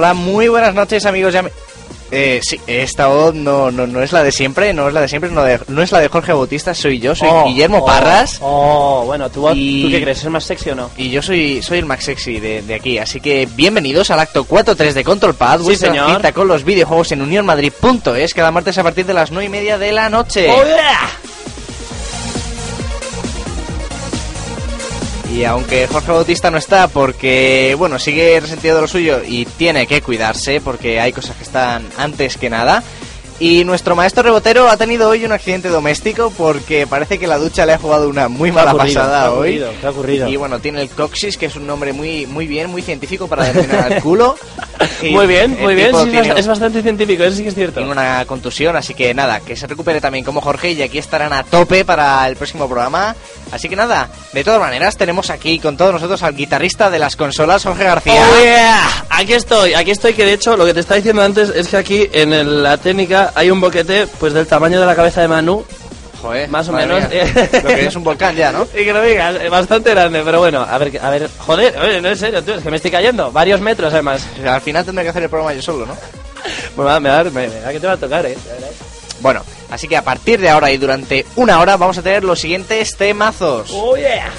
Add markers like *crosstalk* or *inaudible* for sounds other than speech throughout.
Hola, muy buenas noches amigos y ami- Eh, sí, esta voz no, no, no es la de siempre, no es la de siempre, no, de- no es la de Jorge Bautista, soy yo, soy Oh, Guillermo oh, Parras. Oh, bueno, ¿tú, Y- ¿tú qué crees? ¿Es más sexy o no? Y yo soy, soy el Max Sexy de, de aquí, así que bienvenidos al acto 4.3 de Control Pad, Sí, vuestra señor. cita con los videojuegos en unionmadrid.es cada martes a partir de las 9 y media de la noche. ¡Oh, yeah! Y aunque Jorge Bautista no está porque, bueno, sigue resentido de lo suyo y tiene que cuidarse porque hay cosas que están antes que nada. Y nuestro maestro rebotero ha tenido hoy un accidente doméstico porque parece que la ducha le ha jugado una muy ¿Qué ha mala ocurrido? ¿Qué pasada ha hoy. ocurrido? ¿Qué ha ocurrido? Y bueno, tiene el coxis, que es un nombre muy muy bien, muy científico para determinar el culo. *laughs* Y Muy bien, muy bien, tipo sí, tiene- es bastante científico, eso sí que es cierto. tiene una contusión, así que nada, que se recupere también como Jorge y aquí estarán a tope para el próximo programa. Así que nada, de todas maneras tenemos aquí con todos nosotros al guitarrista de las consolas, Jorge García. ¡Oh, yeah! Aquí estoy, aquí estoy, que de hecho lo que te estaba diciendo antes es que aquí en el- la técnica hay un boquete pues del tamaño de la cabeza de Manu Joder, Más o menos. mía. Lo que es un volcán ya, ¿no? *laughs* y que lo digas, bastante grande, pero bueno, a ver, a ver, joder, oye, no en serio, tú, es que me estoy cayendo, varios metros además. Al final tendré que hacer el programa yo solo, ¿no? *laughs* Va, me me, me va que te va a tocar, eh. Bueno, así que a partir de ahora y durante una hora vamos a tener los siguientes temazos. ¡Oh, yeah!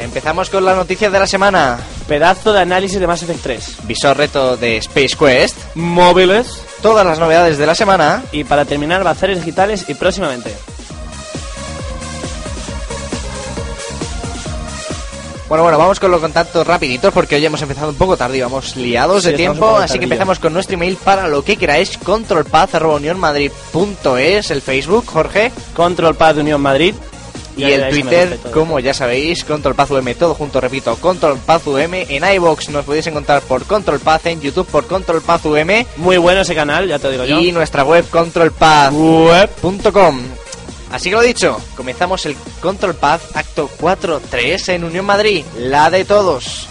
Empezamos con las noticias de la semana. Pedazo de análisis de Mass Effect 3. Visor reto de Space Quest. Móviles. Todas las novedades de la semana. Y para terminar, bazares digitales y próximamente. Bueno, bueno, vamos con los contactos rapiditos porque hoy hemos empezado un poco tarde y vamos liados Sí, de tiempo, así que empezamos con nuestro email para lo que queráis, controlpaz.unionmadrid.es, el Facebook, Jorge, Control Pad de Unión Madrid. Y Ya el Twitter, como ya sabéis, controlpazum, todo junto, repito, controlpazum, en iBox nos podéis encontrar por controlpaz, en YouTube por controlpazum Muy bueno ese canal, ya te digo yo. y nuestra web controlpaz.com. Así que lo dicho, comenzamos el Control Path Acto 4-3 en Unión Madrid, la de todos.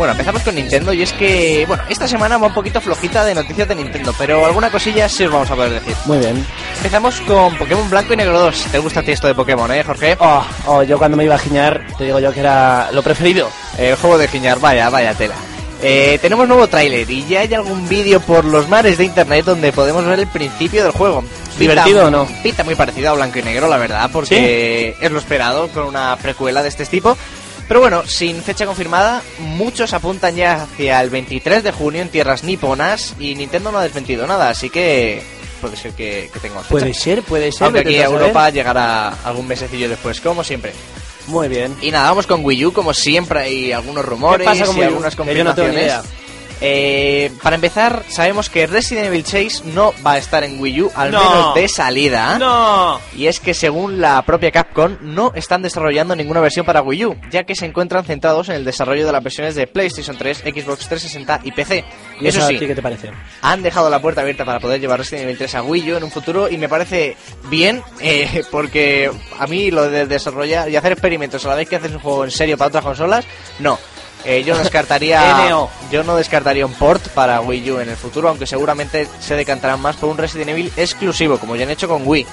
Bueno, empezamos con Nintendo y es que, bueno, esta semana va un poquito flojita de noticias de Nintendo, pero alguna cosilla sí os vamos a poder decir. Muy bien. Empezamos con Pokémon Blanco y Negro 2. ¿Te gusta a ti esto de Pokémon, eh, Jorge? Oh, oh, yo cuando me iba a giñar, te digo yo que era lo preferido. El juego de giñar, vaya, vaya tela. Eh, tenemos nuevo tráiler y ya hay algún vídeo por los mares de internet donde podemos ver el principio del juego. ¿Divertido o no? Pinta muy parecido a Blanco y Negro, la verdad, porque es lo esperado con una precuela de este tipo. Pero bueno, sin fecha confirmada, muchos apuntan ya hacia el 23 de junio en tierras niponas y Nintendo no ha desmentido nada, así que puede ser que, que tengamos fecha. Puede ser, puede ser. Aunque aquí a saber. Europa llegará algún mesecillo después, como siempre. Muy bien. Y nada, vamos con Wii U, como siempre hay algunos rumores ¿Qué pasa con y Wii U? algunas Que yo no tengo ni confirmaciones. Eh, para empezar, sabemos que Resident Evil 6 no va a estar en Wii U, al No. menos de salida. ¡No! Y es que según la propia Capcom, no están desarrollando ninguna versión para Wii U, ya que se encuentran centrados en el desarrollo de las versiones de PlayStation 3, Xbox 360 y PC. ¿Y Eso sí, qué te parece? han dejado la puerta abierta para poder llevar Resident Evil 3 a Wii U en un futuro y me parece bien eh, porque a mí lo de desarrollar y hacer experimentos a la vez que haces un juego en serio para otras consolas, no. Eh, yo no *laughs* descartaría yo no descartaría un port para Wii U en el futuro, aunque seguramente se decantarán más por un Resident Evil exclusivo, como ya han hecho con Wii.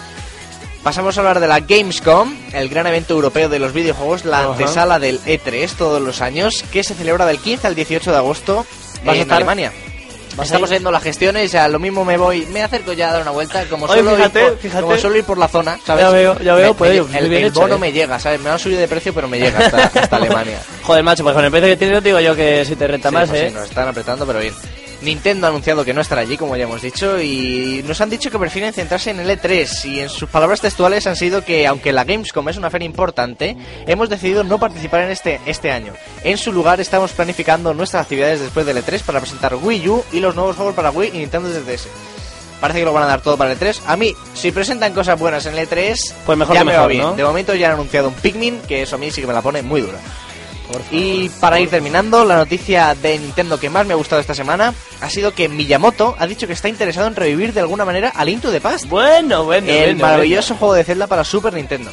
Pasamos a hablar de la Gamescom, el gran evento europeo de los videojuegos, la Ajá. antesala del E3 todos los años, que se celebra del 15 al 18 de agosto ¿Vas a en estar? Alemania. ¿Vas a Estamos haciendo las gestiones, ya lo mismo me voy, me acerco ya a dar una vuelta, como Oye, solo, fíjate, ir por, fíjate. como suelo ir por la zona, ¿sabes? Ya veo, ya veo, Me- pues, el, bien el hecho, bono ¿eh? me llega, ¿sabes? Me han subido de precio, pero me llega hasta, hasta *laughs* Alemania. Joder, macho, pues con el precio que tienes, te digo yo que si te renta Sí, más, pues ¿eh? sí, nos están apretando, pero bien. Nintendo ha anunciado que no estará allí, como ya hemos dicho, y nos han dicho que prefieren centrarse en el E3. Y en sus palabras textuales han sido que, aunque la Gamescom es una feria importante, hemos decidido no participar en este, este año. En su lugar, estamos planificando nuestras actividades después del E3 para presentar Wii U y los nuevos juegos para Wii y Nintendo 3DS. Parece que lo van a dar todo para el E3. A mí, si presentan cosas buenas en el E3, Pues mejor ya que me mejor, va bien. ¿no? De momento ya han anunciado un Pikmin, que eso a mí sí que me la pone muy dura. Y para ir terminando, la noticia de Nintendo que más me ha gustado esta semana ha sido que Miyamoto ha dicho que está interesado en revivir de alguna manera a Link to the Past, Bueno, bueno, el bueno, maravilloso juego de Zelda para Super Nintendo.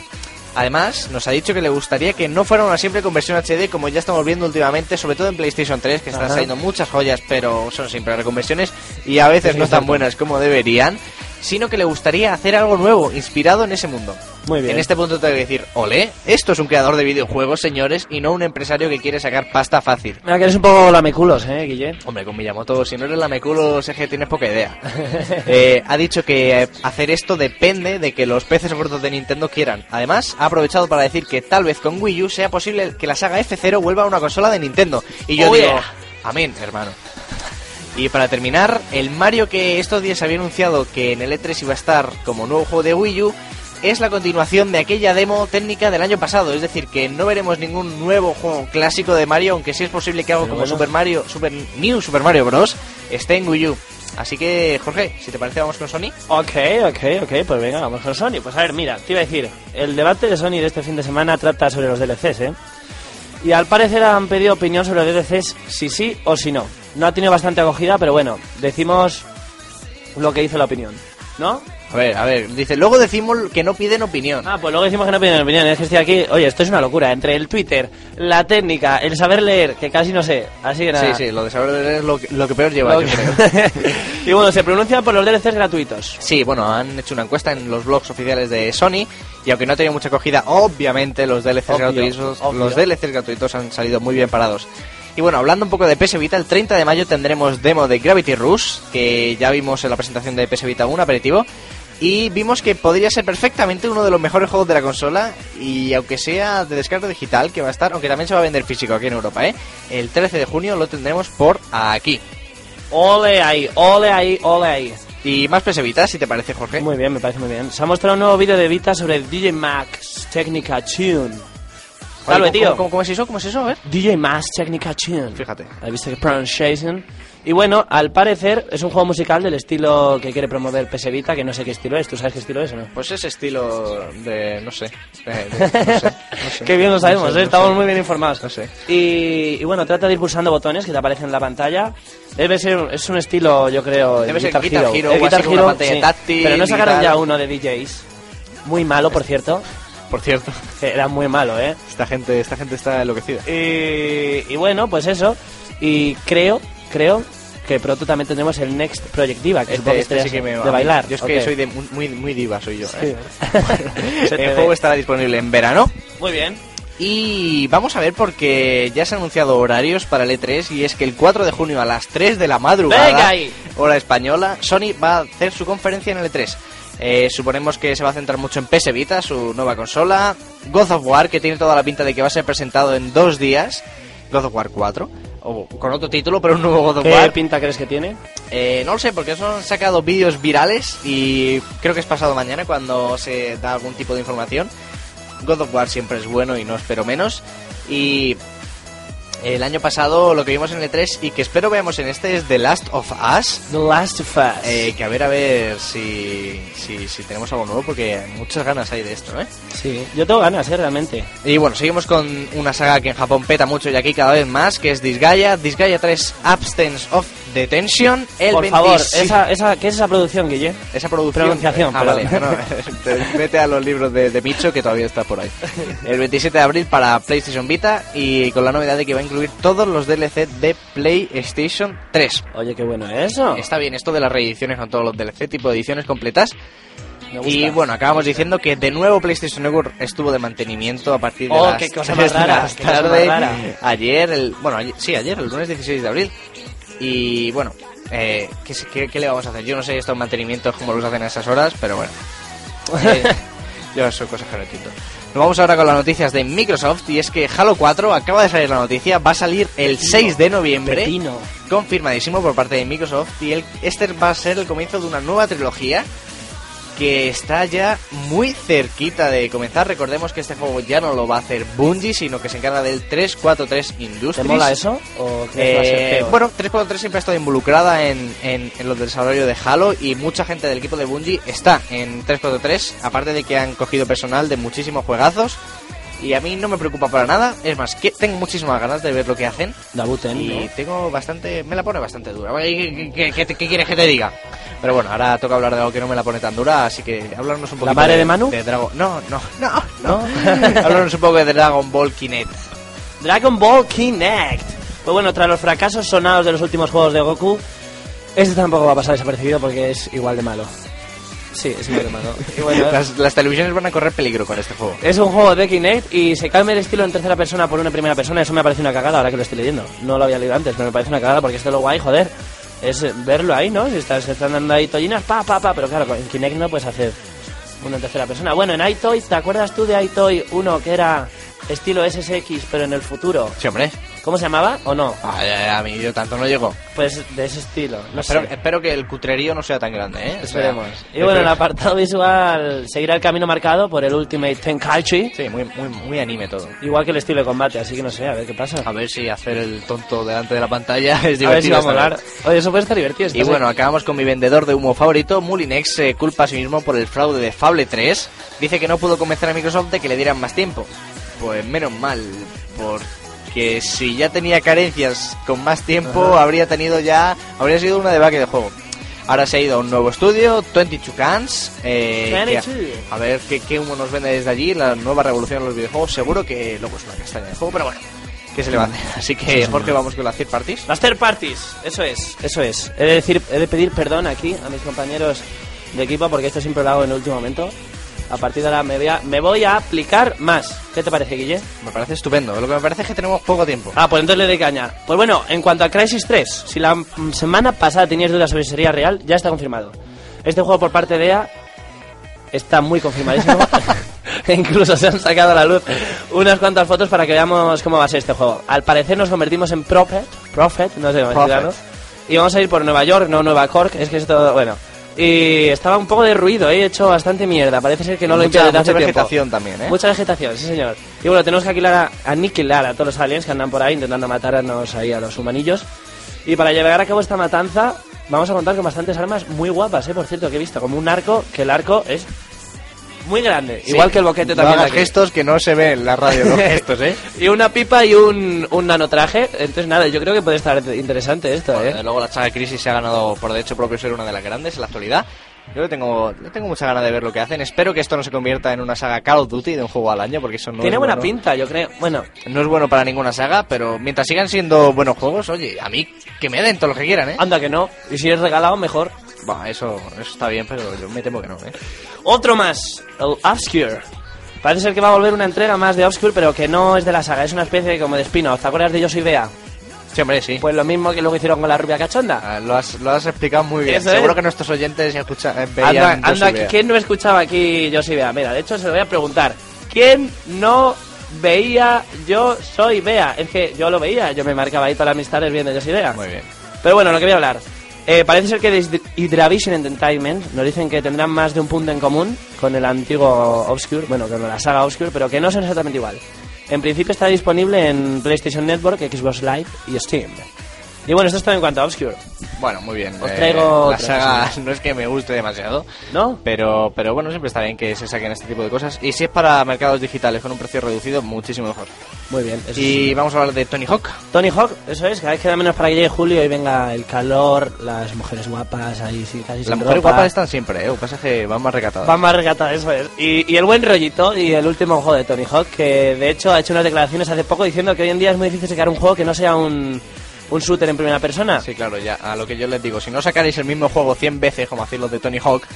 Además, nos ha dicho que le gustaría que no fuera una simple conversión HD como ya estamos viendo últimamente, sobre todo en PlayStation 3, que están Ajá. saliendo muchas joyas, pero son siempre reconversiones y a veces Sí, no tan buenas como deberían, sino que le gustaría hacer algo nuevo, inspirado en ese mundo. Muy bien. En este punto tengo que decir, ole, esto es un creador de videojuegos, señores, y no un empresario que quiere sacar pasta fácil. Mira que eres un poco lameculos, ¿eh, Guille? Hombre, con Miyamoto, si no eres la meculo, sé que tienes poca idea. *laughs* Eh, ha dicho que eh, hacer esto depende de que los peces gordos de Nintendo quieran. Además, ha aprovechado para decir que tal vez con Wii U sea posible que la saga F0 vuelva a una consola de Nintendo. Y yo Oh, digo, yeah. amén, hermano. Y para terminar, el Mario que estos días había anunciado que en el E3 iba a estar como nuevo juego de Wii U es la continuación de aquella demo técnica del año pasado, es decir, que no veremos ningún nuevo juego clásico de Mario, aunque sí es posible que algo como bueno. Super Mario, Super New Super Mario Bros. esté en Wii U. Así que, Jorge, si te parece, vamos con Sony. Ok, ok, ok, pues venga, vamos con Sony. Pues a ver, mira, te iba a decir, el debate de Sony de este fin de semana trata sobre los DLCs, ¿eh? Y al parecer han pedido opinión sobre los DLCs si sí o si no. No ha tenido bastante acogida, pero bueno, decimos lo que dice la opinión, ¿no? A ver, a ver, dice, luego decimos que no piden opinión. Ah, pues luego decimos que no piden opinión. Es que estoy aquí. Oye, esto es una locura. Entre el Twitter, la técnica, el saber leer, que casi no sé. Así que nada. sí, sí, lo de saber leer es lo que, lo que peor lleva, yo creo. *laughs* y bueno, se pronuncian por los DLCs gratuitos. Sí, bueno, han hecho una encuesta en los blogs oficiales de Sony y aunque no ha tenido mucha acogida, obviamente los DLCs Obvio, gratuitos, obvio. los DLCs gratuitos han salido muy bien parados. Y bueno, hablando un poco de PS Vita, el 30 de mayo tendremos demo de Gravity Rush, que ya vimos en la presentación de PS Vita 1 aperitivo, y vimos que podría ser perfectamente uno de los mejores juegos de la consola, y aunque sea de descarga digital, que va a estar, aunque también se va a vender físico aquí en Europa, ¿eh? El 13 de junio lo tendremos por aquí. Ole ahí, ole ahí, ole ahí. Y más PS Vita, si te parece, Jorge. Muy bien, me parece muy bien. Se ha mostrado un nuevo vídeo de Vita sobre DJ Max Technica Tune. Salve, ¿cómo- tío. ¿cómo, cómo, cómo es eso? ¿Cómo es eso? A ver. DJ Max Technica Tune. Fíjate. ¿Has visto que pronunciation? Y bueno, al parecer es un juego musical del estilo que quiere promover PS Vita, que no sé qué estilo es. ¿Tú sabes qué estilo es o no? Pues ese estilo de, no sé, de- de- no sé, no sé. *laughs* Qué bien lo sabemos, No sé, ¿eh? estamos muy bien informados. No sé. Y, y bueno, trata de ir pulsando botones que te aparecen en la pantalla. Debe ser, es un estilo, yo creo, Debe el ser Guitar, Guitar Hero. Hero Guitar una Hero, pantalla sí. táctil Pero no sacaron ya uno de DJs. Muy malo, por cierto. Por cierto, era muy malo, ¿eh? esta gente, esta gente está enloquecida. Y, y bueno, pues eso. Y creo, creo que pronto también tendremos el Next Project Diva, que supongo Este, que este sí estaría que me de bailar. Yo es que soy de muy, muy, diva, soy yo. Sí. ¿eh? *laughs* El ve. juego estará disponible en verano. Muy bien. Y vamos a ver porque ya se han anunciado horarios para el E3 y es que el 4 de junio a las 3 de la madrugada, hora española, Sony va a hacer su conferencia en el E3. Eh, suponemos que se va a centrar mucho en PS Vita, su nueva consola, God of War, que tiene toda la pinta de que va a ser presentado en dos días, God of War 4, o con otro título, pero un nuevo God of ¿Qué War. pinta crees que tiene? Eh, no lo sé, porque eso han sacado vídeos virales y creo que es pasado mañana cuando se da algún tipo de información. God of War siempre es bueno y no espero menos. Y el año pasado lo que vimos en el E3 y que espero veamos en este es The Last of Us. The Last of Us. Eh, que a ver, a ver si, si, si tenemos algo nuevo porque muchas ganas hay de esto, ¿eh? Sí, yo tengo ganas, ¿eh? Realmente. Y bueno, seguimos con una saga que en Japón peta mucho y aquí cada vez más, que es Disgaea. Disgaea 3 Absence of Detention. El Por favor, 26 esa, esa, ¿qué es esa producción, Guille? Esa producción. Pronunciación, Ah, vale. no, *laughs* te- vete a los libros de, de Micho que todavía está por ahí. El 27 de abril para PlayStation Vita y con la novedad de que va a incluir todos los DLC de PlayStation 3. Oye, qué bueno eso. Está bien esto de las reediciones con todos los DLC, tipo de ediciones completas. Y bueno, acabamos diciendo que de nuevo PlayStation Network estuvo de mantenimiento a partir de Oh, las qué cosa 3 más de rara, la qué cosa más tarde. rara. Ayer, el, bueno, ayer- sí, ayer, el lunes 16 de abril. Y bueno, eh, ¿qué, qué- qué le vamos a hacer? Yo no sé estos mantenimientos como los hacen a esas horas, pero bueno. *laughs* Eh, yo son cosas que no entiendo. Nos vamos ahora con las noticias de Microsoft y es que Halo 4 acaba de salir la noticia, va a salir el 6 de noviembre Pepino. confirmadísimo por parte de Microsoft y el, este va a ser el comienzo de una nueva trilogía que está ya muy cerquita de comenzar. Recordemos que este juego ya no lo va a hacer Bungie, sino que se encarga del 343 Industries. ¿Te mola eso? ¿O que va a ser Eh, bueno, 343 siempre ha estado involucrada en, en, en los desarrollos de Halo y mucha gente del equipo de Bungie está en 343, aparte de que han cogido personal de muchísimos juegazos. Y a mí no me preocupa para nada. Es más, que tengo muchísimas ganas de ver lo que hacen. Y ¿no? tengo bastante. Me la pone bastante dura. ¿Qué, qué- qué- qué- qué quieres que te diga? Pero bueno, ahora toca hablar de algo que no me la pone tan dura, así que hablarnos un poquito. madre de Manu? Dragon... No, no, no, ¿No? *laughs* hablarnos un poco de Dragon Ball Kinect. Dragon Ball Kinect. Pues bueno, tras los fracasos sonados de los últimos juegos de Goku, este tampoco va a pasar desapercibido porque es igual de malo. Sí, es igual de malo. Y bueno, *laughs* Las, las televisiones van a correr peligro con este juego. es un juego de Kinect y se cambia el estilo en tercera persona por una primera persona. Eso me parece una cagada ahora que lo estoy leyendo. No lo había leído antes, pero me parece una cagada porque esto es lo guay, joder. Es verlo ahí, ¿no? Si estás, están dando ahí tollinas, pa, pa, pa. Pero claro, en Kinect no puedes hacer uno en tercera persona. Bueno, en iToy, ¿te acuerdas tú de iToy uno que era estilo SSX, pero en el futuro? Sí, hombre. ¿Cómo se llamaba o no? Ay, a mí yo tanto no llego. Pues de ese estilo. No espero, sé. espero que el cutrerío no sea tan grande, ¿eh? O sea, Esperemos. Y bueno, en el apartado visual seguirá el camino marcado por el Ultimate Tenkaichi. Sí, muy, muy, muy anime todo. Igual que el estilo de combate, así que no sé, a ver qué pasa. A ver si hacer el tonto delante de la pantalla es A ver si divertido. va a molar. Oye, eso puede estar divertido. Y bueno, acabamos con mi vendedor de humo favorito. Mulinex se culpa a sí mismo por el fraude de Fable 3. Dice que no pudo convencer a Microsoft de que le dieran más tiempo. Pues menos mal, porque si ya tenía carencias con más tiempo, habría tenido ya. habría sido una debacle de juego. Ahora se ha ido a un nuevo estudio, 22 Cans. eh, que 22. a, a ver qué, qué humo nos vende desde allí, la nueva revolución en los videojuegos. Seguro que luego es una castaña de juego, pero bueno, ¿qué se le va a hacer? Así que, Jorge, vamos con las third parties. Las third parties, eso es, eso es. He de, decir, he de pedir perdón aquí a mis compañeros de equipo porque esto siempre lo hago en el último momento. A partir de ahora me voy a, me voy a aplicar más. ¿Qué te parece, Guille? Me parece estupendo. Lo que me parece es que tenemos poco tiempo. Ah, pues entonces le doy caña. Pues bueno, en cuanto a Crisis 3, si la semana pasada tenías dudas sobre si sería real, ya está confirmado. Este juego por parte de EA está muy confirmadísimo. *laughs* *laughs* Incluso se han sacado a la luz unas cuantas fotos para que veamos cómo va a ser este juego. Al parecer nos convertimos en Prophet, Prophet, no sé cómo explicarlo. Y vamos a ir por Nueva York, no Nueva Cork, es que esto, bueno. Y estaba un poco de ruido, he hecho bastante mierda. Parece ser que no lo mucha, limpia desde hace mucha tiempo. vegetación también, ¿eh? Mucha vegetación, sí señor. Y bueno, tenemos que aniquilar a, aniquilar a todos los aliens que andan por ahí intentando matarnos ahí a los humanillos. Y para llevar a cabo esta matanza, vamos a contar con bastantes armas muy guapas, ¿eh? Por cierto, que he visto, como un arco, que el arco es muy grande. Sí. Igual que el boquete No también. de hagas aquí. gestos que no se ve en la radio, los *laughs* gestos, ¿eh? Y una pipa y un, un nanotraje. Entonces, nada, yo creo que puede estar interesante esto, Desde ¿eh? luego la saga Crisis se ha ganado por derecho propio ser una de las grandes en la actualidad. Yo le tengo, le tengo mucha ganas de ver lo que hacen. Espero que esto no se convierta en una saga Call of Duty de un juego al año, porque eso no Tiene es buena bueno. pinta, yo creo. Bueno, No es bueno para ninguna saga, pero mientras sigan siendo buenos juegos, oye, a mí que me den todo lo que quieran, ¿eh? anda que no. Y si es regalado, mejor. Bah, eso, eso está bien, pero yo me temo que no, ¿eh? Otro más, el Obscure. Parece ser que va a volver una entrega más de Obscure, pero que no es de la saga, es una especie como de spin-off. ¿Te acuerdas de Yo Soy Bea? Sí, hombre, sí. Pues lo mismo que luego hicieron con la rubia cachonda. Ah, lo, has, lo has explicado muy bien. Eso Seguro es. que nuestros oyentes ya escuchan, eh, Anda, veían Yo anda, Soy Bea. ¿quién no escuchaba aquí Yo Soy Bea? Mira, de hecho se lo voy a preguntar. ¿Quién no veía Yo Soy Bea? Es que yo lo veía, yo me marcaba ahí todas las amistades viendo Yo Soy Bea. Muy bien. Pero bueno, lo que voy a hablar. Eh, parece ser que desde Hydravision Entertainment nos dicen que tendrán más de un punto en común con el antiguo Obscure, bueno, con la saga Obscure, pero que no son exactamente igual. En principio está disponible en PlayStation Network, Xbox Live y Steam. Y bueno, esto es todo en cuanto a Obscure, Bueno, muy bien. Os Eh, traigo la otra saga *laughs* no es que me guste demasiado, ¿no? pero, pero bueno, siempre está bien que se saquen este tipo de cosas. Y si es para mercados digitales con un precio reducido, muchísimo mejor. Muy bien. eso Y vamos a hablar de Tony Hawk. Tony Hawk, eso es, cada vez queda menos para que llegue julio y venga el calor, las mujeres guapas ahí sí, casi Las mujeres ropa. guapas están siempre, ¿eh? Lo que pasa es que van más recatadas. Van más regata, eso es. Y, y el buen rollito y el último juego de Tony Hawk, que de hecho ha hecho unas declaraciones hace poco diciendo que hoy en día es muy difícil sacar un juego que no sea un, un shooter en primera persona. Sí, claro, ya a lo que yo les digo, si no sacaréis el mismo juego 100 veces como hacéis los de Tony Hawk,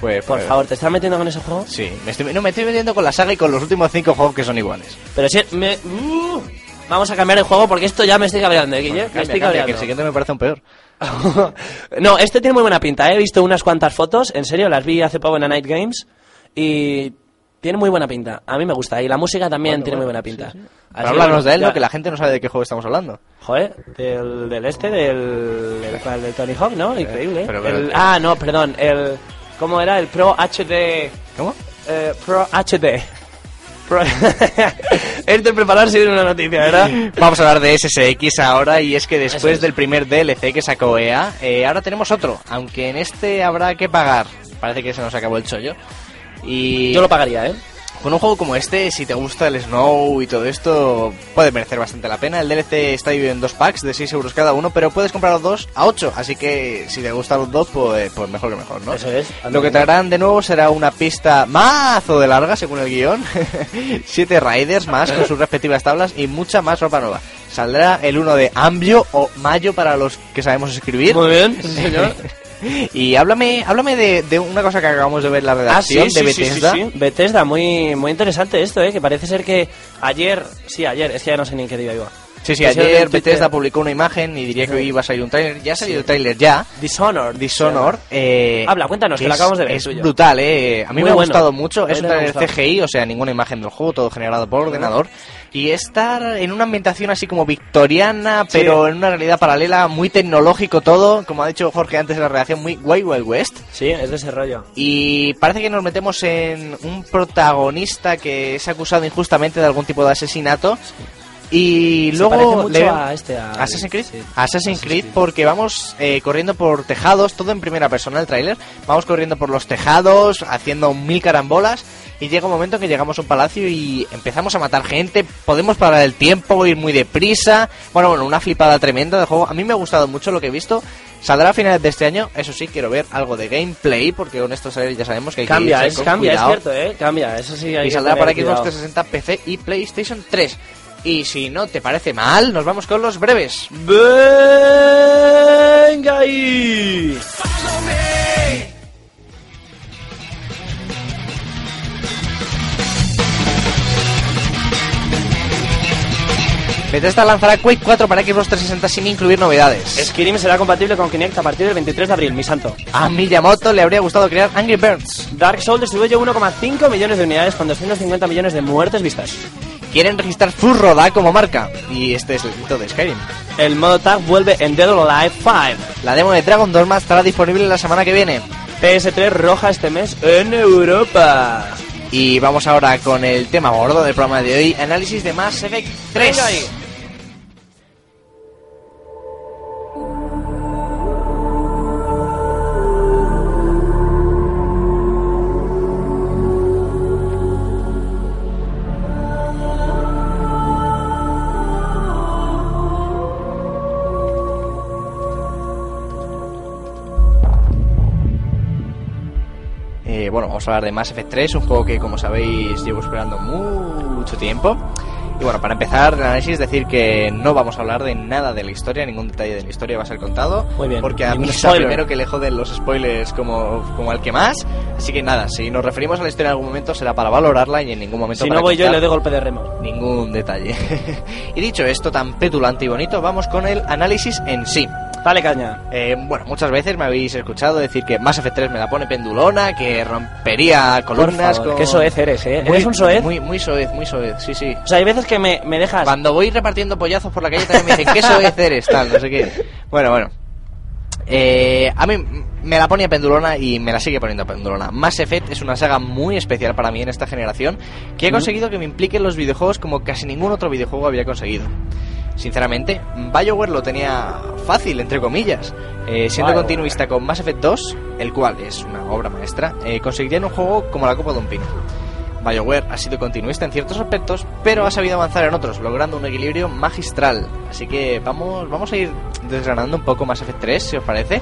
pues... Por pues- favor, ¿te estás metiendo con ese juego? Sí, me estoy, no me estoy metiendo con la saga y con los últimos 5 juegos que son iguales. Pero si me... uh, vamos a cambiar el juego porque esto ya me estoy cabreando, ¿eh, Guille? Cambia, me estoy cambia, que cabreando. el siguiente me parece un peor. *laughs* no, este tiene muy buena pinta. ¿eh? He visto unas cuantas fotos, en serio, las vi hace poco en la Night Games y tiene muy buena pinta. A mí me gusta y la música también Bueno, tiene bueno, muy buena pinta. Pero háblanos que, de él, ya- ¿no? Que la gente no sabe de qué juego estamos hablando. Joder, del, del este, del, del, del Tony Hawk, ¿no? Increíble. ¿eh? pero- pero- El- ah, no, perdón. El, ¿Cómo era? El Pro HD. ¿Cómo? eh, Pro HD. *laughs* Es de prepararse de una noticia, ¿verdad? Vamos a hablar de SSX ahora y es que después es. del primer DLC que sacó EA, eh, ahora tenemos otro, aunque en este habrá que pagar. Parece que se nos acabó el chollo. Y Yo lo pagaría, ¿eh? Con un juego como este, si te gusta el Snow y todo esto, puede merecer bastante la pena. El DLC está dividido en dos packs de 6 euros cada uno, pero puedes comprar los dos a 8. Así que si te gustan los dos, pues, pues mejor que mejor, ¿no? Eso es. Lo que traerán de nuevo será una pista mazo de larga, según el guion. *laughs* Siete riders más con sus respectivas tablas y mucha más ropa nueva. Saldrá el 1 de Ambio o Mayo para los que sabemos escribir. Muy bien, *laughs* sí, señor. Y háblame, háblame de, de una cosa que acabamos de ver en la Ah, sí, redacción sí, de sí, sí, Bethesda. sí. Bethesda, muy, muy interesante esto, ¿eh? Que parece ser que ayer, sí, ayer, es que ya no sé ni en qué día iba. Sí, sí, ayer. Bethesda publicó una imagen y diría que hoy iba a salir un tráiler. Ya ha salido el tráiler ya. Dishonored. Dishonor. Eh, Habla, cuéntanos, que lo acabamos de ver, Es tuyo. brutal, eh. A mí Muy me ha bueno. gustado mucho. Es un gustado. CGI, o sea, ninguna imagen del juego, todo generado por ordenador. Y estar en una ambientación así como victoriana, Sí. pero en una realidad paralela, muy tecnológico todo. Como ha dicho Jorge antes en la redacción, muy Wild Wild West. Sí, es de ese rollo. Y parece que nos metemos en un protagonista que es acusado injustamente de algún tipo de asesinato. Y Se luego mucho le- a este, a- Assassin's Creed. sí. Assassin's Creed porque vamos eh, corriendo por tejados, todo en primera persona el tráiler. Vamos corriendo por los tejados, haciendo mil carambolas y llega un momento en que llegamos a un palacio y empezamos a matar gente. Podemos parar el tiempo, ir muy deprisa. Bueno, bueno, una flipada tremenda de juego. A mí me ha gustado mucho lo que he visto. Saldrá a finales de este año. Eso sí, quiero ver algo de gameplay porque con estos ya sabemos que hay Cambia, que es, con cambia, es cierto, ¿eh? Cambia, eso sí hay Y saldrá para Xbox cuidado. 360, PC y PlayStation 3. Y si no te parece mal, nos vamos con los breves. ¡Venga ahí! Bethesda lanzará Quake 4 para Xbox 360 sin incluir novedades. Skyrim será compatible con Kinect a partir del 23 de abril, mi santo. A Miyamoto le habría gustado crear Angry Birds. Dark Souls distribuye 1,5 millones de unidades con 250 millones de muertes vistas. Quieren registrar Furroda como marca. Y este es el grito de Skyrim. El modo tag vuelve en Dead or Alive 5. La demo de Dragon Dogma estará disponible la semana que viene. PS3 roja este mes en Europa. Y vamos ahora con el tema gordo del programa de hoy, análisis de Mass Effect 3. Vamos a hablar de Mass Effect 3, un juego que como sabéis llevo esperando mucho tiempo. Y bueno, para empezar el análisis, decir que no vamos a hablar de nada de la historia, ningún detalle de la historia va a ser contado. Muy bien, Porque a mí es primero que le joden los spoilers como, como al que más. Así que nada, si nos referimos a la historia en algún momento será para valorarla y en ningún momento Si para no voy yo y le doy golpe de remo. ningún detalle. *laughs* y dicho esto tan petulante y bonito, vamos con el análisis en sí. Dale caña. Eh, bueno, muchas veces me habéis escuchado decir que Mass Effect 3 me la pone pendulona, que rompería columnas. favor, con... qué soez eres, ¿eh? Muy- ¿Eres un soez? Muy, muy soez, muy soez, sí, sí. O sea, hay veces que me, me dejas... Cuando voy repartiendo pollazos por la calle también me dicen, ¿qué soez eres? Tal, no sé qué. Bueno, bueno. Eh, a mí me la ponía pendulona y me la sigue poniendo pendulona. Mass Effect es una saga muy especial para mí en esta generación que ha conseguido que me implique en los videojuegos como casi ningún otro videojuego había conseguido. Sinceramente, BioWare lo tenía fácil, entre comillas. Eh, siendo BioWare. continuista con Mass Effect 2, el cual es una obra maestra, eh, conseguirían un juego como la copa de un pino. BioWare ha sido continuista en ciertos aspectos, pero ha sabido avanzar en otros, logrando un equilibrio magistral. Así que vamos, vamos a ir desgranando un poco Mass Effect 3, si os parece.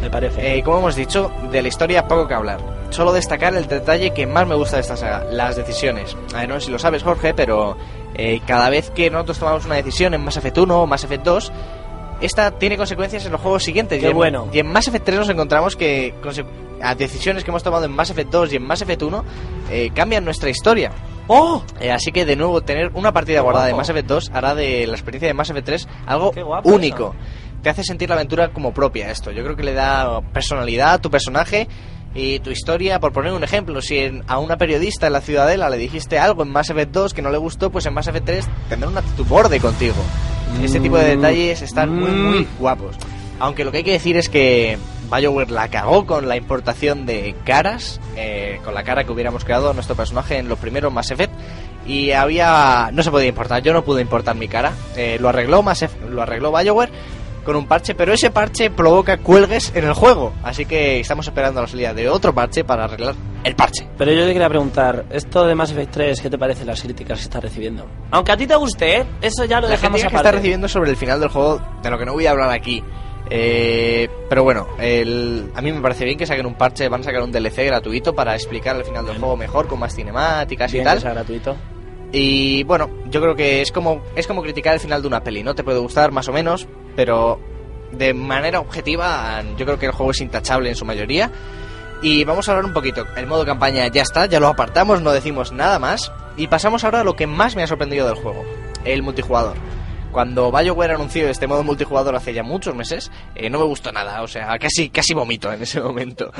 Me parece. Eh, como hemos dicho, de la historia poco que hablar. Solo destacar el detalle que más me gusta de esta saga, las decisiones. A ver, no sé si lo sabes, Jorge, pero eh, cada vez que nosotros tomamos una decisión en Mass Effect 1 o Mass Effect 2, esta tiene consecuencias en los juegos siguientes. Qué y en, bueno. Y en Mass Effect 3 nos encontramos que a decisiones que hemos tomado en Mass Effect 2 y en Mass Effect 1 eh, cambian nuestra historia. ¡Oh! Eh, así que de nuevo tener una partida Qué guardada de guapo. Mass Effect 2 hará de la experiencia de Mass Effect 3 algo único. Te hace sentir la aventura como propia esto. Yo creo que le da personalidad a tu personaje y tu historia. Por poner un ejemplo, si en- a una periodista en la Ciudadela le dijiste algo en Mass Effect 2 que no le gustó, pues en Mass Effect 3 tendrá una actitud borde contigo. Este tipo de Mm. detalles están muy, muy Mm. guapos. Aunque lo que hay que decir es que BioWare la cagó con la importación de caras, eh, con la cara que hubiéramos creado a nuestro personaje en los primeros Mass Effect. Y había. No se podía importar, yo no pude importar mi cara. Eh, lo arregló Mass Effect- lo arregló BioWare con un parche, pero ese parche provoca cuelgues en el juego. Así que estamos esperando la salida de otro parche para arreglar el parche. Pero yo te quería preguntar, esto de Mass Effect 3, ¿qué te parece las críticas que está recibiendo? Aunque a ti te guste, ¿eh? Eso ya lo La dejamos gente que aparte. está recibiendo sobre el final del juego, de lo que no voy a hablar aquí. Eh, pero bueno, el- a mí me parece bien que saquen un parche, van a sacar un DLC gratuito para explicar el final del juego mejor, con más cinemáticas y tal. que sea gratuito. Y bueno, yo creo que es como es como criticar el final de una peli, ¿no? Te puede gustar más o menos, pero de manera objetiva yo creo que el juego es intachable en su mayoría. Y vamos a hablar un poquito. El modo campaña ya está, ya lo apartamos, no decimos nada más. Y pasamos ahora a lo que más me ha sorprendido del juego, el multijugador. Cuando BioWare anunció este modo multijugador hace ya muchos meses, eh, no me gustó nada, o sea, casi, casi vomito en ese *laughs* momento.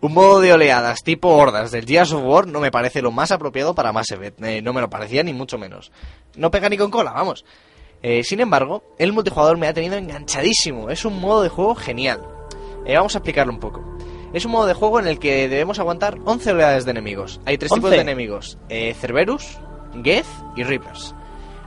Un modo de oleadas tipo hordas del Gears of War no me parece lo más apropiado para Mass Effect, eh, no me lo parecía ni mucho menos. No pega ni con cola, vamos. Eh, sin embargo, el multijugador me ha tenido enganchadísimo, es un modo de juego genial. Vamos a explicarlo un poco. Es un modo de juego en el que debemos aguantar 11 oleadas de enemigos. Hay tres tipos 11. de enemigos: Cerberus, Geth y Reapers.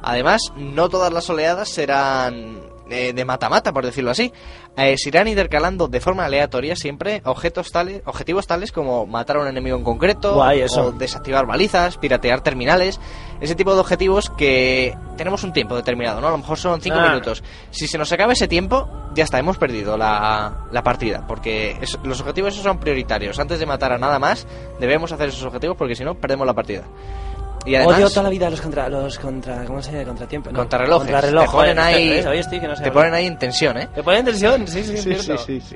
Además, no todas las oleadas serán eh, de mata-mata, por decirlo así. Eh, se irán intercalando de forma aleatoria siempre objetos tales, objetivos tales como matar a un enemigo en concreto, Guay, eso. o desactivar balizas, piratear terminales, ese tipo de objetivos que tenemos un tiempo determinado, ¿no? A lo mejor son 5 Ah. minutos. Si se nos acaba ese tiempo, ya está, hemos perdido la, la partida, porque es- los objetivos esos son prioritarios. Antes de matar a nada más, debemos hacer esos objetivos porque si no, perdemos la partida. Y además, Odio toda la vida los contra... Los contra ¿Cómo se? Contratiempo. No, contrarrelojes, Contrarreloj, te ponen ahí, ¿ves? Hoy estoy que no sé te ponen ahí en tensión, ¿eh? ¿Te ponen tensión? Sí, sí, Sí, sí, sí, sí.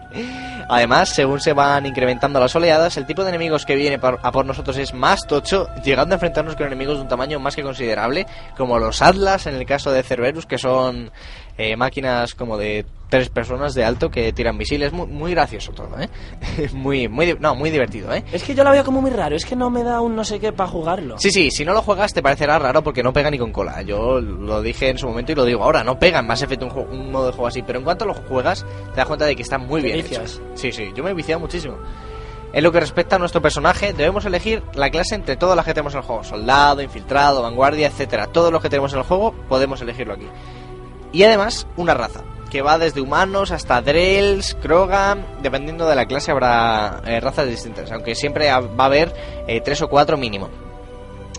Además, según se van incrementando las oleadas, el tipo de enemigos que viene a por nosotros es más tocho, llegando a enfrentarnos con enemigos de un tamaño más que considerable, como los Atlas en el caso de Cerberus, que son eh, máquinas como de tres personas de alto que tiran misiles. Muy, muy gracioso todo, ¿eh? *laughs* muy, muy, no, muy divertido, ¿eh? Es que yo la veo como muy raro, es que no me da un no sé qué para jugarlo. Sí, sí, si no lo juegas te parecerá raro porque no pega ni con cola. Yo lo dije en su momento y lo digo ahora, no pega en Mass Effect un, un modo de juego así, pero en cuanto lo juegas te das cuenta de que está muy bien hecho. Sí, sí, yo me he viciado muchísimo. En lo que respecta a nuestro personaje, debemos elegir la clase entre todas las que tenemos en el juego. Soldado, infiltrado, vanguardia, etcétera. Todos los que tenemos en el juego podemos elegirlo aquí. Y además, una raza, que va desde humanos hasta Drells, Krogan, dependiendo de la clase habrá eh, razas distintas, aunque siempre va a haber eh, tres o cuatro mínimo.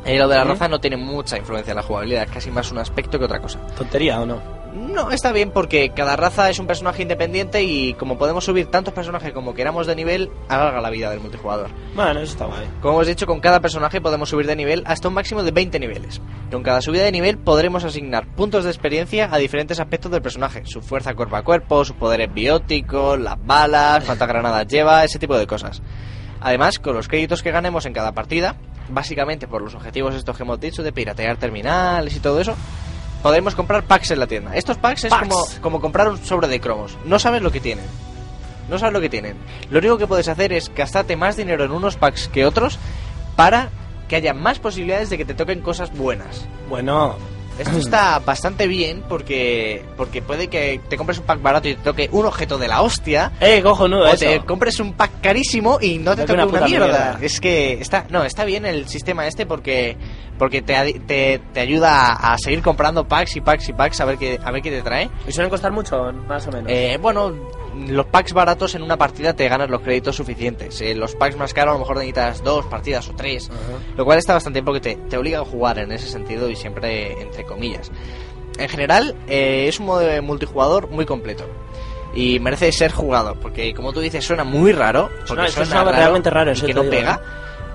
Eh, lo de la Ujú. raza no tiene mucha influencia en la jugabilidad, es casi más un aspecto que otra cosa. ¿Tontería o no? No, está bien porque cada raza es un personaje independiente y como podemos subir tantos personajes como queramos de nivel, alarga la vida del multijugador. Bueno, eso está guay. Como hemos dicho, con cada personaje podemos subir de nivel hasta un máximo de 20 niveles. Con cada subida de nivel podremos asignar puntos de experiencia a diferentes aspectos del personaje. Su fuerza cuerpo a cuerpo, sus poderes bióticos, las balas, cuántas granadas lleva, ese tipo de cosas. Además, con los créditos que ganemos en cada partida, básicamente por los objetivos estos que hemos dicho de piratear terminales y todo eso, podremos comprar packs en la tienda. Estos packs es como, como comprar un sobre de cromos. No sabes lo que tienen. No sabes lo que tienen. Lo único que puedes hacer es gastarte más dinero en unos packs que otros para que haya más posibilidades de que te toquen cosas buenas. Bueno, Esto *clears throat* está bastante bien porque porque puede que te compres un pack barato y te toque un objeto de la hostia. eh, cojonudo O eso. te compres un pack carísimo y no te Toque una mierda. mierda. Es que está no está bien el sistema este porque porque te, te, te ayuda a, seguir comprando packs y packs y packs a ver qué a ver qué te trae. ¿Y suelen costar mucho, más o menos? Eh, bueno, los packs baratos en una partida te ganas los créditos suficientes. Eh, los packs más caros a lo mejor necesitas dos partidas o tres. Ajá. Lo cual está bastante bien porque te, te obliga a jugar en ese sentido y siempre entre comillas. En general, eh, es un modo de multijugador muy completo. Y merece ser jugado, porque como tú dices, suena muy raro. Porque Suena- suena suena realmente raro, y que no digo, pega.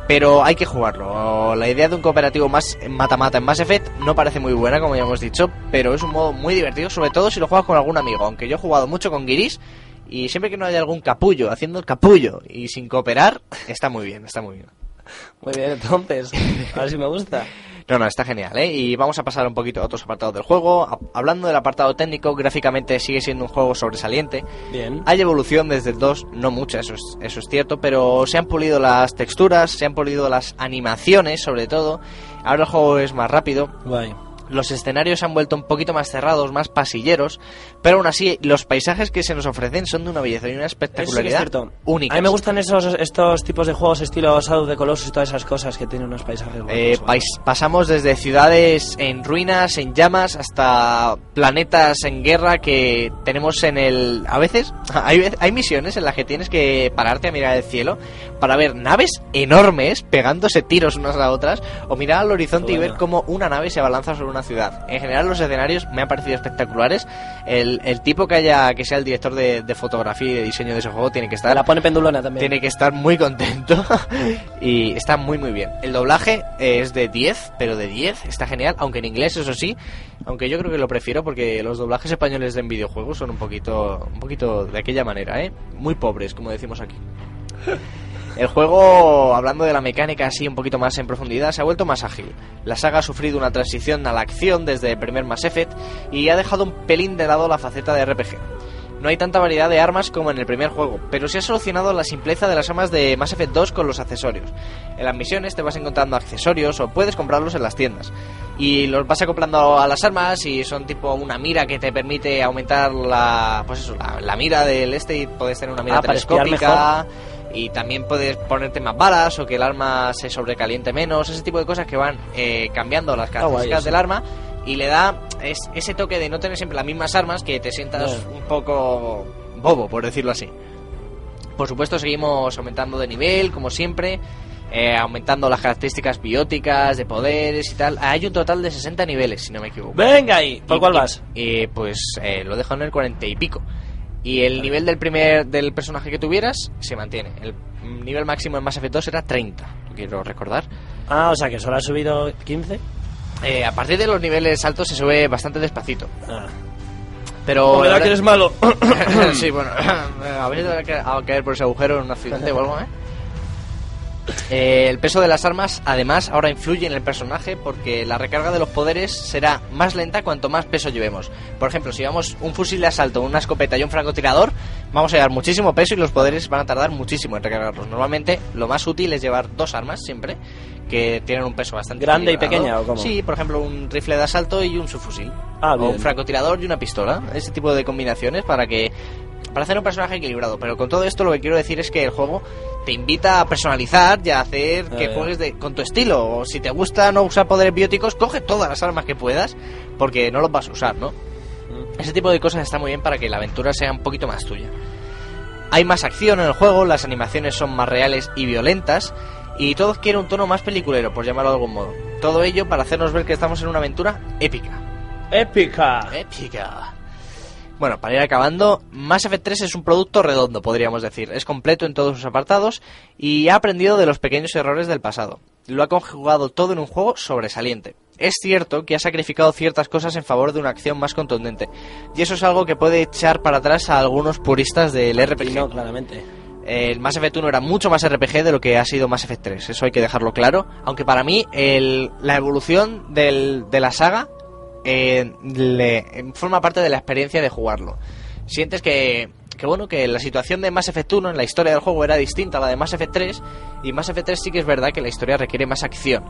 Pero hay que jugarlo. La idea de un cooperativo más mata-mata en Mass Effect no parece muy buena, como ya hemos dicho, pero es un modo muy divertido, sobre todo si lo juegas con algún amigo. Aunque yo he jugado mucho con Giris y siempre que no haya algún capullo haciendo el capullo y sin cooperar, está muy bien, está muy bien. Muy bien, entonces. A ver si me gusta. *laughs* No, no, está genial, ¿eh? Y vamos a pasar un poquito a otros apartados del juego. Hablando del apartado técnico, gráficamente sigue siendo un juego sobresaliente. Bien. Hay evolución desde el 2, no mucha, eso es, eso es cierto, pero se han pulido las texturas, se han pulido las animaciones, sobre todo. Ahora el juego es más rápido. Guay. Los escenarios se han vuelto un poquito más cerrados, más pasilleros, pero aún así los paisajes que se nos ofrecen son de una belleza y una sí es espectacularidad única. A mí me gustan esos estos tipos de juegos estilo Shadow the Colossus y todas esas cosas que tienen unos paisajes Eh, pais- pasamos desde ciudades en ruinas, en llamas, hasta planetas en guerra que tenemos en el... A veces *laughs* hay, hay misiones en las que tienes que pararte a mirar el cielo para ver naves enormes pegándose tiros unas a otras o mirar al horizonte y ver cómo una nave se abalanza sobre una ciudad. En general los escenarios me han parecido espectaculares. El, el tipo que haya que sea el director de, de fotografía y de diseño de ese juego tiene que estar La pone pendulona también. tiene que estar muy contento *laughs* y está muy muy bien. El doblaje es de 10, pero de 10 está genial, aunque en inglés eso sí, aunque yo creo que lo prefiero porque los doblajes españoles en videojuegos son un poquito un poquito de aquella manera, ¿eh? Muy pobres, como decimos aquí. El juego, hablando de la mecánica así un poquito más en profundidad, se ha vuelto más ágil. La saga ha sufrido una transición a la acción desde el primer Mass Effect y ha dejado un pelín de lado la faceta de RPG. No hay tanta variedad de armas como en el primer juego, pero sí ha solucionado la simpleza de las armas de Mass Effect 2 con los accesorios. En las misiones te vas encontrando accesorios o puedes comprarlos en las tiendas. Y los vas acoplando a las armas y son tipo una mira que te permite aumentar la, pues eso, la, la mira del este y puedes tener una mira Ah, telescópica y también puedes ponerte más balas o que el arma se sobrecaliente menos, ese tipo de cosas que van eh, cambiando las guay características del arma y le da es- ese toque de no tener siempre las mismas armas que te sientas No. un poco bobo, por decirlo así. Por supuesto, seguimos aumentando de nivel, como siempre, eh, aumentando las características bióticas, de poderes y tal. Hay un total de 60 niveles, si no me equivoco. Venga ahí. ¿Por Y- cuál vas? y, pues eh, lo dejo en el 40 y pico. Y el nivel del primer del personaje que tuvieras se mantiene. El nivel máximo en Mass Effect 2 era 30, quiero recordar. Ah, o sea que solo ha subido 15. Eh, a partir de los niveles altos se sube bastante despacito. Ah. Pero. La ¿verdad que eres malo? *coughs* sí, bueno, *coughs* a te va a caer por ese agujero en un accidente o algo, ¿eh? Eh, el peso de las armas, además, ahora influye en el personaje porque la recarga de los poderes será más lenta cuanto más peso llevemos. Por ejemplo, si llevamos un fusil de asalto, una escopeta y un francotirador, vamos a llevar muchísimo peso y los poderes van a tardar muchísimo en recargarlos. Normalmente, lo más útil es llevar dos armas siempre, que tienen un peso bastante ¿Grande y pequeña o cómo? Sí, por ejemplo, un rifle de asalto y un subfusil. Ah, o un francotirador y una pistola. Ese tipo de combinaciones para que para hacer un personaje equilibrado. Pero con todo esto lo que quiero decir es que el juego te invita a personalizar y a hacer que Eh. juegues de, con tu estilo. O si te gusta no usar poderes bióticos, coge todas las armas que puedas porque no los vas a usar, ¿no? Ese tipo de cosas está muy bien para que la aventura sea un poquito más tuya. Hay más acción en el juego, las animaciones son más reales y violentas, y todo quiere un tono más peliculero, por llamarlo de algún modo. Todo ello para hacernos ver que estamos en una aventura épica. Épica. Épica. Bueno, para ir acabando, Mass Effect 3 es un producto redondo, podríamos decir. Es completo en todos sus apartados y ha aprendido de los pequeños errores del pasado. Lo ha conjugado todo en un juego sobresaliente. Es cierto que ha sacrificado ciertas cosas en favor de una acción más contundente, y eso es algo que puede echar para atrás a algunos puristas del RPG. No, claramente. El Mass Effect 1 era mucho más RPG de lo que ha sido Mass Effect 3, eso hay que dejarlo claro. Aunque para mí el- la evolución del- de la saga eh, forma parte de la experiencia de jugarlo. Sientes que, que, bueno, que la situación de Mass Effect 1 en la historia del juego era distinta a la de Mass Effect 3 y Mass Effect 3 sí que es verdad que la historia requiere más acción.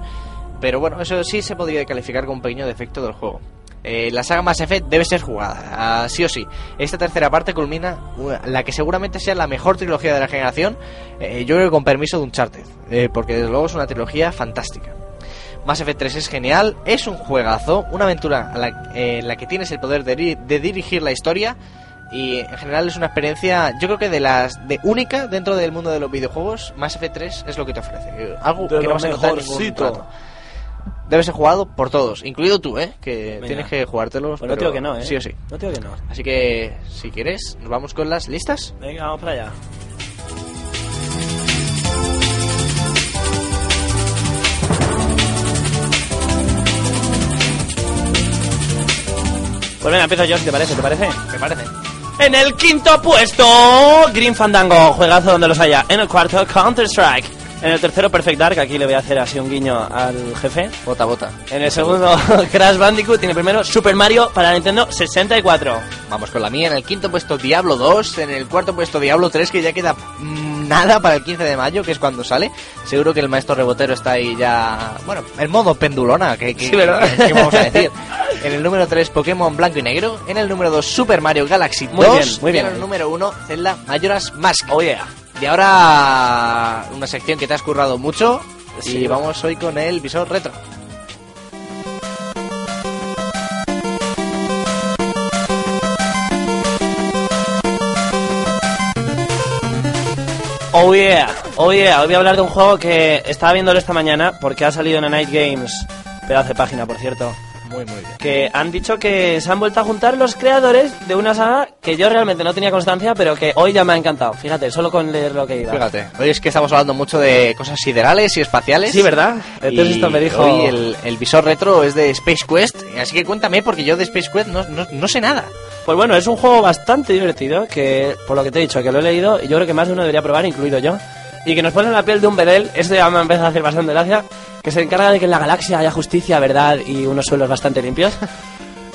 Pero bueno, eso sí se podría calificar como un pequeño defecto del juego. Eh, la saga Mass Effect debe ser jugada, ah, sí o sí. Esta tercera parte culmina la que seguramente sea la mejor trilogía de la generación, eh, yo creo que con permiso de Uncharted, eh, porque desde luego es una trilogía fantástica. Mass Effect 3 es genial, es un juegazo, una aventura a la- eh, en la que tienes el poder de, de dirigir la historia y en general es una experiencia, yo creo que de las de única dentro del mundo de los videojuegos, Mass Effect 3 es lo que te ofrece, eh, algo De que no vas a encontrar en ningún rato. Debe ser jugado por todos, incluido tú, ¿eh? Que Venga. tienes que jugártelos. Pues no pero digo que no, ¿eh? Sí o sí. No digo que no. Así que, si quieres, nos vamos con las listas. Venga, vamos para allá. Pues venga, empiezo yo, si te parece, ¿te parece? ¿Te parece? En el quinto puesto, Green Fandango, juegazo donde los haya. En el cuarto, Counter-Strike. En el tercero, Perfect Dark, aquí le voy a hacer así un guiño al jefe. Bota, bota. En el segundo, *laughs* Crash Bandicoot. Y en el primero, Super Mario para Nintendo 64. Vamos con la mía. En el quinto puesto, Diablo 2. En el cuarto puesto, Diablo 3, que ya queda mm, nada para el 15 de mayo, que es cuando sale. Seguro que el maestro rebotero está ahí ya. Bueno, el modo pendulona, que, que, que- vamos a decir. *laughs* En el número 3, Pokémon blanco y negro. En el número 2, Super Mario Galaxy 2. Muy bien, muy bien. Y en el número 1, Zelda Majora's Mask. Oh yeah. Y ahora una sección que te has currado mucho. Sí. y vamos hoy con el visor retro. Oh yeah, oh yeah. Hoy voy a hablar de un juego que estaba viéndolo esta mañana porque ha salido en Night Games. Pedazo de página, por cierto. Muy, muy bien. Que han dicho que se han vuelto a juntar los creadores de una saga que yo realmente no tenía constancia, pero que hoy ya me ha encantado. Fíjate, solo con leer lo que iba. Fíjate, hoy es que estamos hablando mucho de cosas siderales y espaciales. Sí, ¿verdad? Entonces Y esto me dijo... Hoy el, el visor retro es de Space Quest, así que cuéntame, porque yo de Space Quest no, no, no sé nada. Pues bueno, es un juego bastante divertido, que por lo que te he dicho, que lo he leído, y yo creo que más de uno debería probar, incluido yo. Y que nos pone en la piel de un bedel, esto ya me ha empezado a hacer bastante gracia, que se encarga de que en la galaxia haya justicia, verdad y unos suelos bastante limpios. *laughs*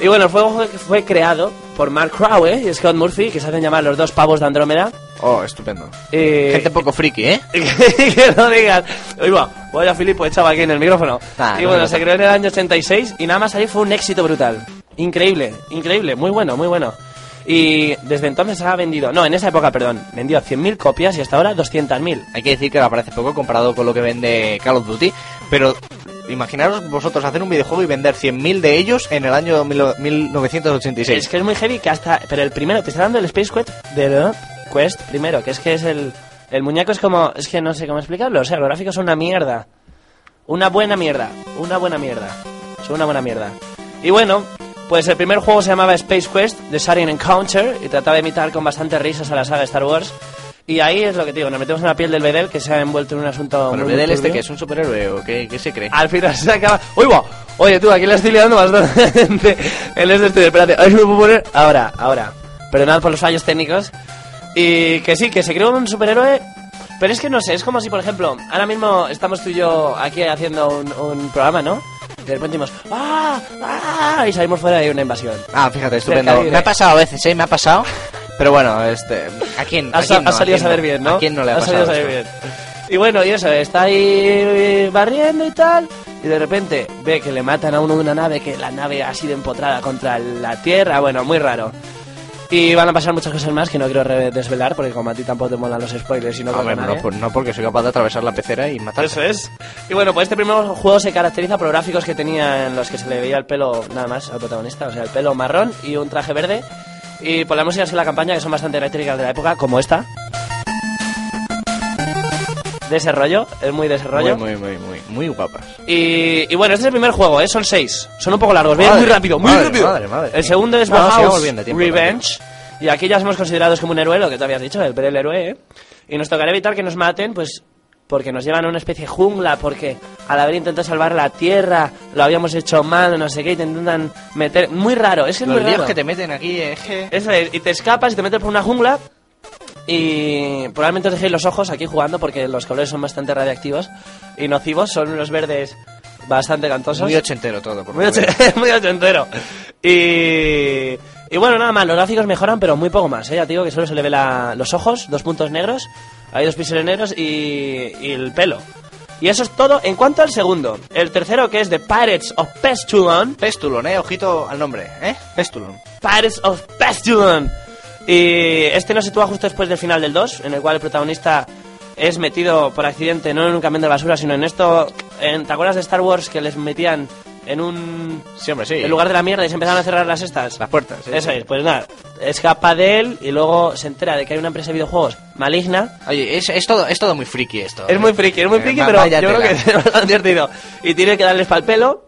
Y bueno, el juego fue, creado por Mark Crowley y Scott Murphy, que se hacen llamar los dos pavos de Andrómeda. Oh, estupendo. Eh, Gente poco friki, ¿eh? *laughs* que no digan. Oye, va, voy a Filipo echado aquí en el micrófono. Ah, y no bueno, se creó en el año 86 y nada más ahí fue un éxito brutal. Increíble, increíble, muy bueno, muy bueno. Y desde entonces ha vendido, no, en esa época, perdón, vendió 100.000 copias y hasta ahora 200.000. Hay que decir que me parece poco comparado con lo que vende Call of Duty, pero imaginaros vosotros hacer un videojuego y vender 100.000 de ellos en el año mil- 1986. Es que es muy heavy que hasta... Pero el primero, te está dando el Space Quest del Quest primero, que es que es el... El muñeco es como... Es que no sé cómo explicarlo, o sea, los gráficos son una mierda. Una buena mierda, una buena mierda. Son una buena mierda. Y bueno, pues el primer juego se llamaba Space Quest, The Sudden Encounter, y trataba de imitar con bastantes risas a la saga Star Wars. Y ahí es lo que te digo, nos metemos en la piel del Bedel, que se ha envuelto en un asunto... Bueno, el Bedel este que es un superhéroe o qué, qué se cree. Al final se acaba. ¡Uy, va! Oye, tú, aquí le estoy liando bastante. *laughs* en este estudio. Espérate, a ver si me puedo poner. Ahora, ahora. Perdonad por los fallos técnicos. Y que sí, que se creó un superhéroe. Pero es que no sé, es como si, por ejemplo, ahora mismo estamos tú y yo aquí haciendo un, un programa, ¿no? De repente decimos, ¡ah! ¡ah! Y salimos fuera hay una invasión. Ah, fíjate, estupendo. De- Me ha pasado a veces, ¿eh? Me ha pasado. Pero bueno, este, ¿a quién? ¿A Has, quién no? salido a quién saber no? bien, ¿no? ¿A quién no le ha Has pasado? salido a bien. Y bueno, y eso, está ahí barriendo y tal, y de repente ve que le matan a uno de una nave, que la nave ha sido empotrada contra la Tierra, bueno, muy raro. Y van a pasar muchas cosas más que no quiero desvelar, porque como a ti tampoco te molan los spoilers y no Hombre, cuento no, nadie. por- no porque soy capaz de atravesar la pecera y matar. Eso es. Y bueno, pues este primer juego se caracteriza por los gráficos que tenía en los que se le veía el pelo nada más al protagonista, o sea, el pelo marrón y un traje verde. Y por la música de la campaña, que son bastante eléctricas de la época, como esta. De ese rollo, es muy de ese rollo. Muy, muy, muy, muy, muy guapas. Y, y bueno, este es el primer juego, ¿eh? son seis. Son un poco largos, Madre, muy rápido, muy madre, rápido. madre, madre. El segundo es No, Bauhaus tiempo, Revenge. Y aquí ya somos considerados como un héroe, lo que tú habías dicho, el el héroe, ¿eh? Y nos tocará evitar que nos maten, pues porque nos llevan a una especie de jungla, porque al haber intentado salvar la tierra, lo habíamos hecho mal, no sé qué, y te intentan meter... Muy raro, es que es Los muy raro. que te meten aquí, eh. Eso es, y te escapas y te metes por una jungla y probablemente os dejéis los ojos aquí jugando porque los colores son bastante radiactivos y nocivos, son unos verdes bastante cantosos. Muy ochentero todo. Por Muy, lo que oche- veo. *laughs* muy ochentero. Y, y bueno, nada más, los gráficos mejoran, pero muy poco más, ¿eh? Ya te digo que solo se le ve la- los ojos, dos puntos negros, hay dos píxeles negros y, y el pelo. Y eso es todo en cuanto al segundo. El tercero, que es The Pirates of Pestulon. Pestulon, eh, ojito al nombre, eh. Pestulon. Pirates of Pestulon. Y este nos sitúa justo después del final del 2, en el cual el protagonista es metido por accidente no en un camión de basura, sino en esto... En, ¿Te acuerdas de Star Wars que les metían en un... Sí, hombre, sí. En lugar de la mierda y se empezaron a cerrar las estas? Las puertas. sí, Eso sí. es, pues nada, escapa de él y luego se entera de que hay una empresa de videojuegos maligna. Oye, es, es todo, es todo muy friki esto. Es eh. muy friki, es muy Eh, friki, va- pero yo creo que *laughs* es bastante divertido. Y tiene que darles pal pelo.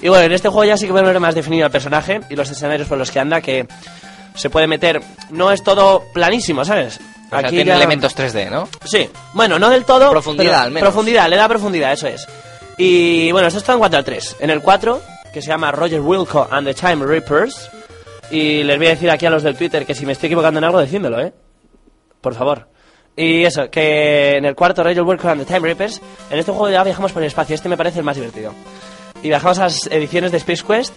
Y bueno, en este juego ya sí que podemos ver más definido al personaje y los escenarios por los que anda, que se puede meter. No es todo planísimo, ¿sabes? O sea, tiene ya- elementos 3D, ¿no? Sí, bueno, no del todo. Profundidad, pero al menos. Profundidad, le da profundidad, eso es. Y bueno, esto está en 4 al 3. En el 4, que se llama Roger Wilco and the Time Reapers. Y les voy a decir aquí a los del Twitter que si me estoy equivocando en algo, decídmelo, ¿eh? Por favor. Y eso, que en el cuarto, Roger Wilco and the Time Reapers, en este juego ya viajamos por el espacio. Este me parece el más divertido. Y viajamos a las ediciones de Space Quest.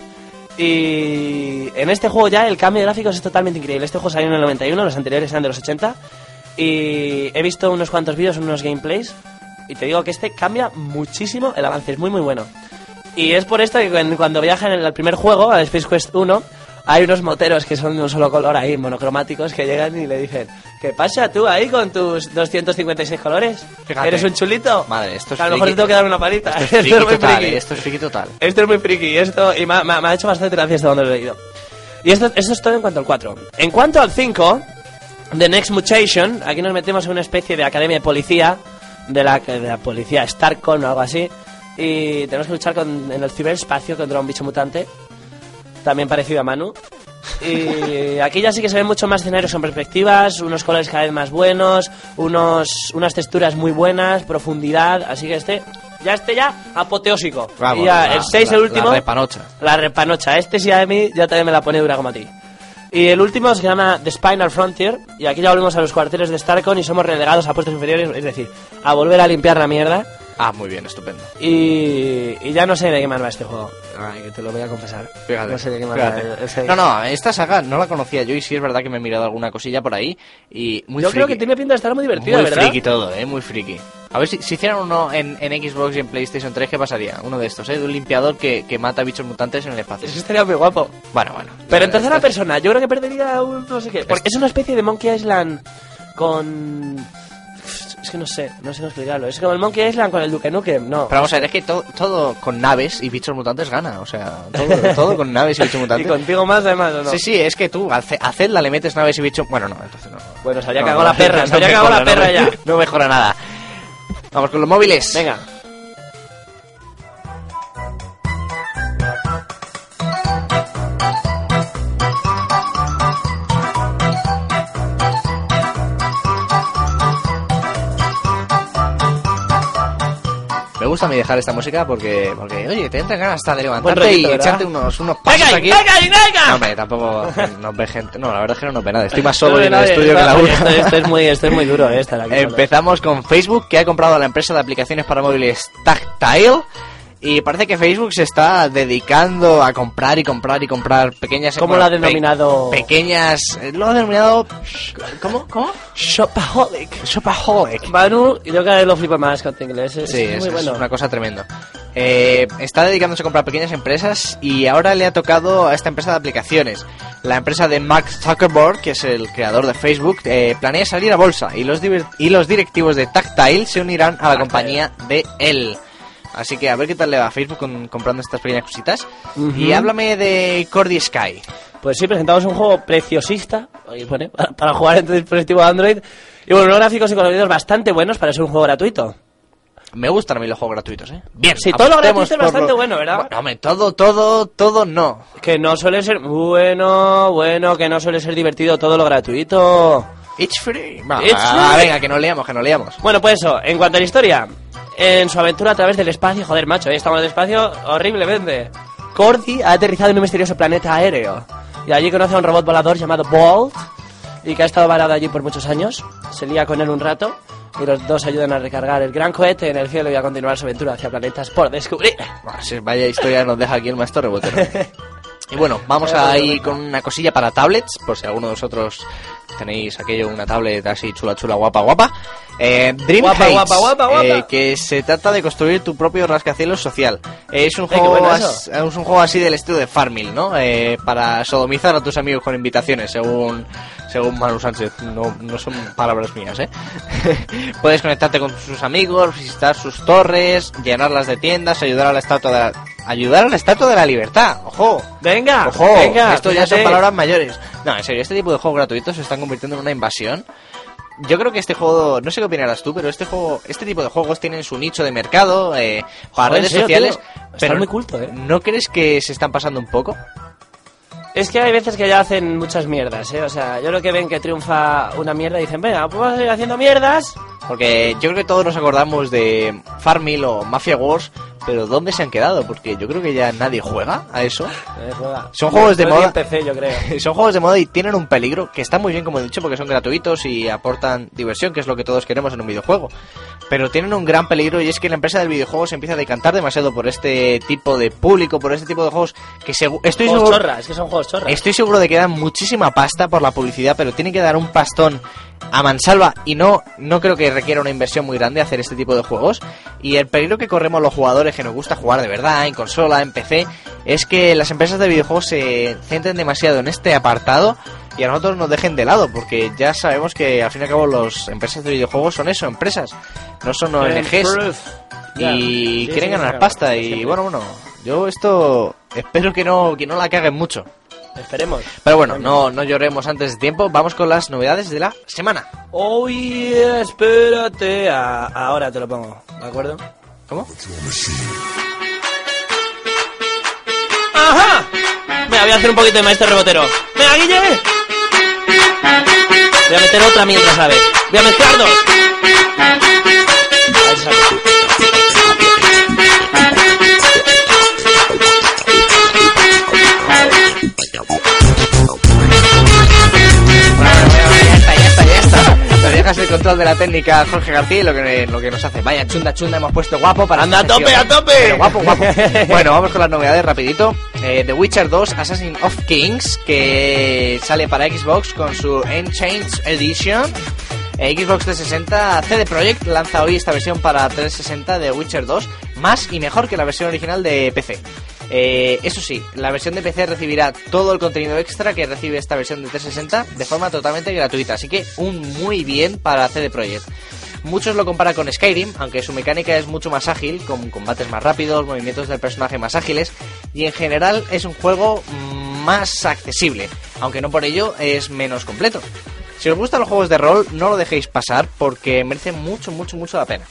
Y en este juego ya el cambio de gráficos es totalmente increíble. Este juego salió en el 91, los anteriores eran de los 80. Y he visto unos cuantos vídeos, unos gameplays. Y te digo que este cambia muchísimo el avance, es muy muy bueno. Y es por esto que cuando- viajan en el primer juego, a Space Quest 1, hay unos moteros que son de un solo color ahí, monocromáticos, que llegan y le dicen, ¿qué pasa tú ahí con tus 256 colores? Fíjate. ¿Eres un chulito? Madre, esto es a lo mejor friki. te tengo que dar una palita. Esto es Esto friki es muy total, friki. eh, esto es friki total. Esto es muy friki esto y me, ha- me ha- me ha hecho bastante gracia esto cuando lo he leído. Y esto, esto es todo en cuanto al 4. En cuanto al 5, The Next Mutation, aquí nos metemos en una especie de academia de policía, de la, de la policía Starcon o algo así, y tenemos que luchar con, en el ciberespacio contra un bicho mutante, también parecido a Manu. Y aquí ya sí que se ven mucho más escenarios con perspectivas, unos colores cada vez más buenos, unos, unas texturas muy buenas, profundidad, así que este, ya este ya apoteósico. Vamos, y ya la- el 6, la- el último. La repanocha. La repanocha. Este sí a mí ya también me la pone dura como a ti. Y el último se llama The Spinal Frontier. Y aquí ya volvemos a los cuarteles de Starcon y somos relegados a puestos inferiores. Es decir, a volver a limpiar la mierda. Ah, muy bien, estupendo. Y, y ya no sé de qué más va este juego. Ay, que te lo voy a confesar. Fíjate, No sé de qué más va. ese- No, no, esta saga no la conocía yo y sí es verdad que me he mirado alguna cosilla por ahí y muy Yo creo que tiene pinta de estar muy divertido, muy ¿verdad? friki todo, eh, muy friki. A ver si, si hicieran uno en, en Xbox y en PlayStation 3, ¿qué pasaría? Uno de estos, ¿eh? De un limpiador que, que mata bichos mutantes en el espacio. Eso estaría muy guapo. Bueno, bueno. Pero en tercera persona, yo creo que perdería un no sé qué. Porque es una especie de Monkey Island con. Es que no sé, no sé cómo explicarlo. Es como el Monkey Island con el Duke Nukem, no. Pero vamos a ver, es que to- todo con naves y bichos mutantes gana. O sea, todo, todo con naves y bichos *laughs* y mutantes. contigo más, además, ¿o no? Sí, sí, es que tú ce- a Zelda le metes naves y bichos... Bueno, no, entonces no. Bueno, se había No, cagado no, la perra, se había cagado la perra ya. No mejora nada. Vamos con los móviles. Venga. Gusta a mí dejar esta música porque, porque oye, te entran ganas hasta de levantarte rollito, y ¿verdad? echarte unos, unos pasos ¡Venga, aquí. No, hombre, tampoco nos ve gente. No, la verdad es que no nos ve nada. Estoy más *laughs* solo No, en el nadie, estudio que está- la esto, esto es muy, esto es muy duro, eh, estar aquí solo. Empezamos con Facebook, que ha comprado a la empresa de aplicaciones para móviles Tactile. Y parece que Facebook se está dedicando a comprar y comprar y comprar pequeñas... ¿Cómo bueno, lo ha pe- denominado? pequeñas... eh, Lo ha denominado... ¿Cómo? ¿Cómo? Shopaholic. Shopaholic. Manu, yo cada vez lo flipo más con tu inglés. Es, Sí, es, muy es bueno. una cosa tremenda. Eh, está dedicándose a comprar pequeñas empresas y ahora le ha tocado a esta empresa de aplicaciones. La empresa de Mark Zuckerberg, que es el creador de Facebook, eh, planea salir a bolsa y los, y los directivos de Tactile se unirán a la compañía de él. Así que a ver qué tal le va a Facebook con- comprando estas pequeñas cositas. Y háblame de Cordy Sky. Pues sí, presentamos un juego preciosista pone, *laughs* para, jugar en tu dispositivo Android. Y bueno, unos gráficos y coloridos bastante buenos para ser un juego gratuito. Me gustan a mí los juegos gratuitos, ¿eh? Bien, Sí, todo lo gratuito es bastante bueno, ¿verdad? Bueno, hombre, todo, todo, todo no. Que no suele ser bueno, bueno, que no suele ser divertido todo lo gratuito. It's free. Va, It's ah, free. venga, que no leamos, que no leamos. Bueno, pues eso, en cuanto a la historia, en su aventura a través del espacio, joder, macho, ahí estamos en el espacio horriblemente. Cordy ha aterrizado en un misterioso planeta aéreo y allí conoce a un robot volador llamado Bolt y que ha estado varado allí por muchos años. Se lía con él un rato y los dos ayudan a recargar el gran cohete en el cielo y a continuar su aventura hacia planetas por descubrir. Buah, si Vaya historia nos deja aquí el maestro rebotero. *laughs* Y bueno, vamos a ir con una cosilla para tablets, por si alguno de vosotros tenéis aquello, una tablet así chula, chula, guapa, guapa. Eh, Dream Guapa, Heights, guapa, guapa, eh, que se trata de construir tu propio rascacielos social. Eh, es un juego, bueno as- es un juego así del estilo de Farmville, ¿no? Eh, para sodomizar a tus amigos con invitaciones, según según Manu Sánchez. No, no son palabras mías, ¿eh? *laughs* Puedes conectarte con sus amigos, visitar sus torres, llenarlas de tiendas, ayudar a la estatua de la, ayudar a la estatua de la libertad. Ojo. Venga, Ojo, venga, esto ya son palabras mayores. No, en serio, este tipo de juegos gratuitos se están convirtiendo en una invasión. Yo creo que este juego, no sé qué opinarás tú, pero este juego, este tipo de juegos tienen su nicho de mercado eh, para Joder, redes serio, sociales. tío. Pero muy culto, ¿eh? ¿No crees que se están pasando un poco? Es que hay veces que ya hacen muchas mierdas, ¿eh? O sea, yo creo que ven que triunfa una mierda y dicen, venga, pues vamos a seguir haciendo mierdas. Porque yo creo que todos nos acordamos de Farmville o Mafia Wars, pero ¿dónde se han quedado? Porque yo creo que ya nadie juega a eso. Eh, juega. Son juegos de moda. empecé, yo creo. *laughs* Son juegos de moda y tienen un peligro que está muy bien, como he dicho, porque son gratuitos y aportan diversión, que es lo que todos queremos en un videojuego. Pero tienen un gran peligro y es que la empresa del videojuego se empieza a decantar demasiado por este tipo de público, por este tipo de juegos que segu- estoy Juegos seguro, chorra, es que son juegos chorra. estoy seguro de que dan muchísima pasta por la publicidad, pero tienen que dar un pastón a mansalva y no, no creo que requiera una inversión muy grande hacer este tipo de juegos. Y el peligro que corremos los jugadores que nos gusta jugar de verdad en consola, en PC, es que las empresas de videojuegos se centren demasiado en este apartado y a nosotros nos dejen de lado, porque ya sabemos que al fin y al cabo las empresas de videojuegos son eso, empresas, no son ONGs y quieren ganar pasta y bueno, bueno, yo esto espero que no, que no la caguen mucho. Esperemos. Pero bueno, no, no lloremos antes de tiempo. Vamos con las novedades de la semana. Oye, espérate. a- ahora te lo pongo, ¿de acuerdo? ¿Cómo? ¡Ajá! Venga, voy a hacer un poquito de maestro rebotero. ¡Venga, Guille! Voy a meter otra mientras, ¿sabes? Voy a mezclar dos. Dejas el control de la técnica Jorge García y lo que, lo que nos hace. Vaya chunda, chunda, hemos puesto guapo para... Anda, a tope, a tope. Pero guapo, guapo. *laughs* bueno, vamos con las novedades rapidito. Eh, The Witcher 2 Assassin of Kings, que sale para Xbox con su Enchained Edition. Eh, Xbox 360 CD Projekt lanza hoy esta versión para 360 de Witcher 2, más y mejor que la versión original de PC. Eh, eso sí, la versión de PC recibirá todo el contenido extra que recibe esta versión de 360 de forma totalmente gratuita, así que un muy bien para CD Projekt. Muchos lo comparan con Skyrim, aunque su mecánica es mucho más ágil, con combates más rápidos, movimientos del personaje más ágiles, y en general es un juego más accesible, aunque no por ello es menos completo. Si os gustan los juegos de rol, no lo dejéis pasar porque merecen mucho, mucho, mucho la pena.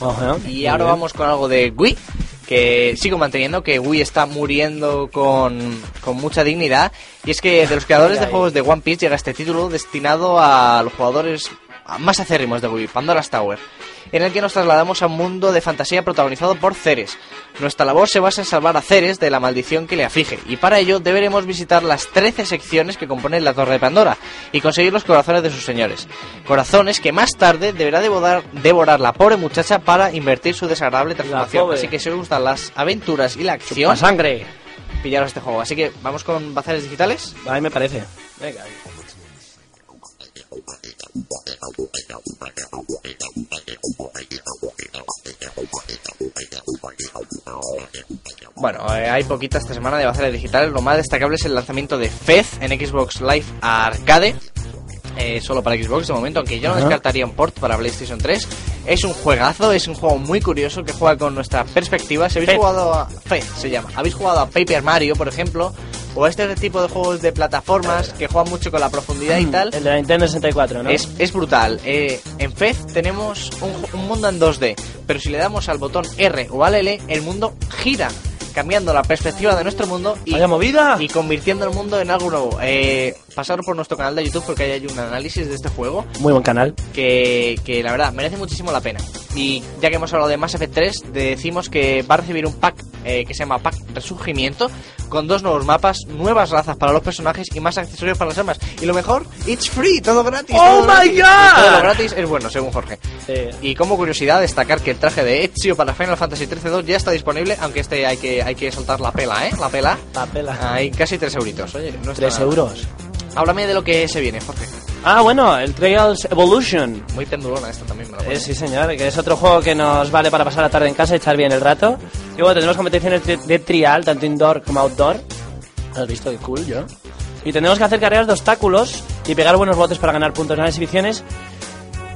Ajá, Y ahora bien. vamos con algo de Wii, que sigo manteniendo que Wii está muriendo con, con mucha dignidad. Y es que de los creadores de juegos de One Piece llega este título destinado a los jugadores más acérrimos de Wii, Pandora's Tower, en el que nos trasladamos a un mundo de fantasía protagonizado por Ceres. Nuestra labor se basa en salvar a Ceres de la maldición que le aflige, y para ello deberemos visitar las 13 secciones que componen la Torre de Pandora y conseguir los corazones de sus señores. Corazones que más tarde deberá devorar, devorar la pobre muchacha para invertir su desagradable transformación. Así que si os gustan las aventuras y la acción, ¡A sangre! pillaros este juego. Así que vamos con bazares digitales. A mí me parece. Venga. Bueno, eh, hay poquita esta semana de bazares digitales. Lo más destacable es el lanzamiento de Fez en Xbox Live Arcade. eh, solo para Xbox de momento, aunque yo no descartaría un port para PlayStation 3. Es un juegazo, es un juego muy curioso que juega con nuestra perspectiva. Si habéis Fez. jugado a Fez, se llama. Habéis jugado a Paper Mario, por ejemplo, o a este tipo de juegos de plataformas que juegan mucho con la profundidad y tal. El de la Nintendo 64, ¿no? Es, es brutal. Eh, en Fez tenemos un, un mundo en 2D, pero si le damos al botón R o al L, el mundo gira, cambiando la perspectiva de nuestro mundo y, ¡Vaya movida! y convirtiendo el mundo en algo nuevo. Eh, por nuestro canal de YouTube porque ahí hay un análisis de este juego Muy buen canal. que, que la verdad merece muchísimo la pena. Y ya que hemos hablado de Mass Effect 3, decimos que va a recibir un pack eh, que se llama Pack Resurgimiento, con dos nuevos mapas, nuevas razas para los personajes y más accesorios para las armas. Y lo mejor, it's free, todo gratis. ¡Oh, todo my gratis. God! Todo lo gratis es bueno, según Jorge. Sí. Y como curiosidad, destacar que el traje de Ezio para Final Fantasy XIII-2 ya está disponible, aunque este hay que, hay que soltar la pela, ¿eh? La pela. La pela. Hay casi 3 euritos, oye, no está Tres nada. euros. Háblame de lo que se viene, Jorge. Ah, bueno, el Trials Evolution. Muy pendulona esta también, me la Eh, sí, señor, que es otro juego que nos vale para pasar la tarde en casa y echar bien el rato. Y bueno, tendremos competiciones de, de trial, tanto indoor como outdoor. ¿Has visto qué cool yo? Y tendremos que hacer carreras de obstáculos y pegar buenos botes para ganar puntos en las exhibiciones.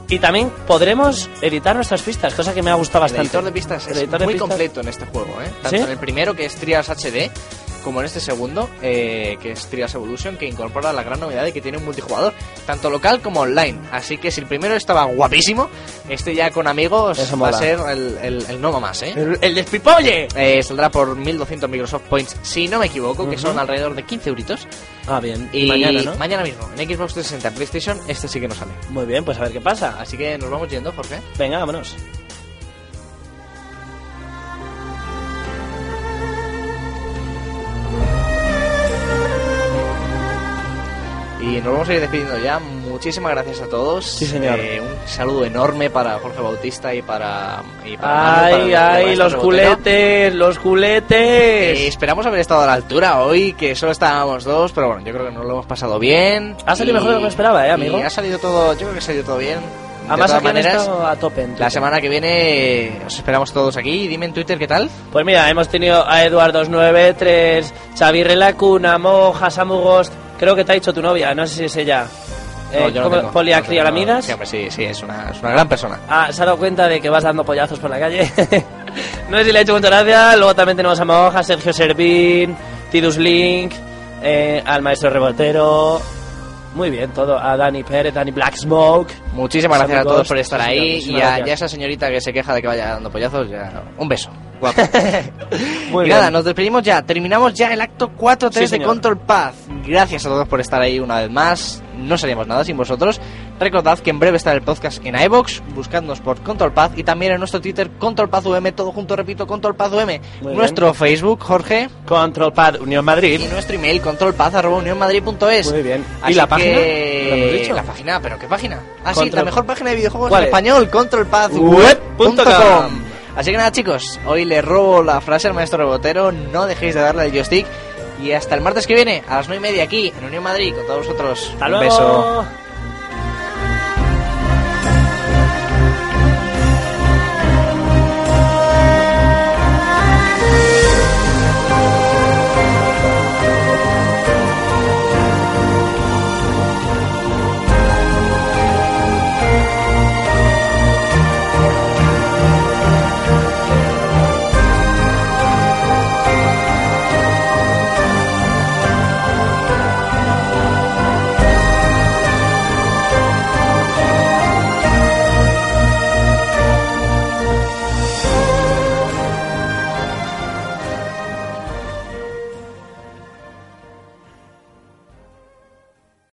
Y también podremos editar nuestras pistas, cosa que me ha gustado El bastante. editor de pistas El es editor de muy pistas- completo en este juego, ¿eh? Tanto ¿Sí? en el primero, que es Trials HD, como en este segundo, eh, que es Trials Evolution, que incorpora la gran novedad de que tiene un multijugador, tanto local como online. Así que si el primero estaba guapísimo, este ya con amigos Eso va a ser el, el, el no más, ¿eh? ¡El, el despipolle! Eh, saldrá por 1200 Microsoft Points, si no me equivoco, que Ujú. son alrededor de 15 euritos. Ah, bien. Y mañana, ¿no? mañana mismo, en Xbox 360 PlayStation, este sí que no sale. Muy bien, pues a ver qué pasa. Así que nos vamos yendo, Jorge. Venga, vámonos. Y nos vamos a ir despidiendo ya. muchísimas gracias a todos. Sí, señor. Eh, un saludo enorme para Jorge Bautista y para. Y para Manu, para Ay, ay, los rebotero. culetes, los Eh, culetes. esperamos haber estado a la altura hoy, que solo estábamos dos, pero bueno, yo creo que nos lo hemos pasado bien. Ha salido Y- mejor de lo que esperaba, ¿eh, amigo? y ha salido todo, yo creo que ha salido todo bien. De Además, todas maneras, a tope. en la semana que viene eh, os esperamos todos aquí. Dime en Twitter qué tal. Pues mira, hemos tenido a Eduardo993, Xavi Relacuna, Moja, Samu Ghost. Creo que te ha dicho tu novia, no sé si es ella. Eh, No, yo no ¿cómo- tengo. Poliacriolamidas. Sí, sí, sí, es una, es una gran persona. Ah, se ha dado cuenta de que vas dando pollazos por la calle. *laughs* no sé si le ha hecho mucha gracia. Luego también tenemos a Moja, Sergio Servín, Tidus Link, eh, al maestro rebotero. Muy bien, todo. A Dani Pérez, Dani Black Smoke. Muchísimas gracias a todos por estar ahí. a, y a esa señorita que se queja de que vaya dando pollazos, ya, un beso. Guapo. *laughs* Muy y bien. nada, nos despedimos ya. Terminamos ya el acto 4-3 Sí, de señor. Control Path. Gracias a todos por estar ahí una vez más. No seríamos nada sin vosotros. Recordad que en breve estará el podcast en iVoox, buscadnos por Control Path y también en nuestro Twitter Control Path UM, todo junto, repito, Control Path UM. Muy nuestro Facebook, Jorge, Control Pad Unión Madrid. y nuestro email controlpaz.unionmadrid.es. Muy bien. ¿Y Así la página? que- ¿Lo hemos dicho? La página, ¿pero qué página? Ah, sí, Control- la mejor página de videojuegos ¿Cuál en es? español, controlpathweb.com. Así que nada, chicos, hoy le robo la frase al maestro rebotero, no dejéis de darle al joystick. Y hasta el martes que viene, a las 9 y media aquí, en Unión Madrid, con todos vosotros. Hasta Un beso.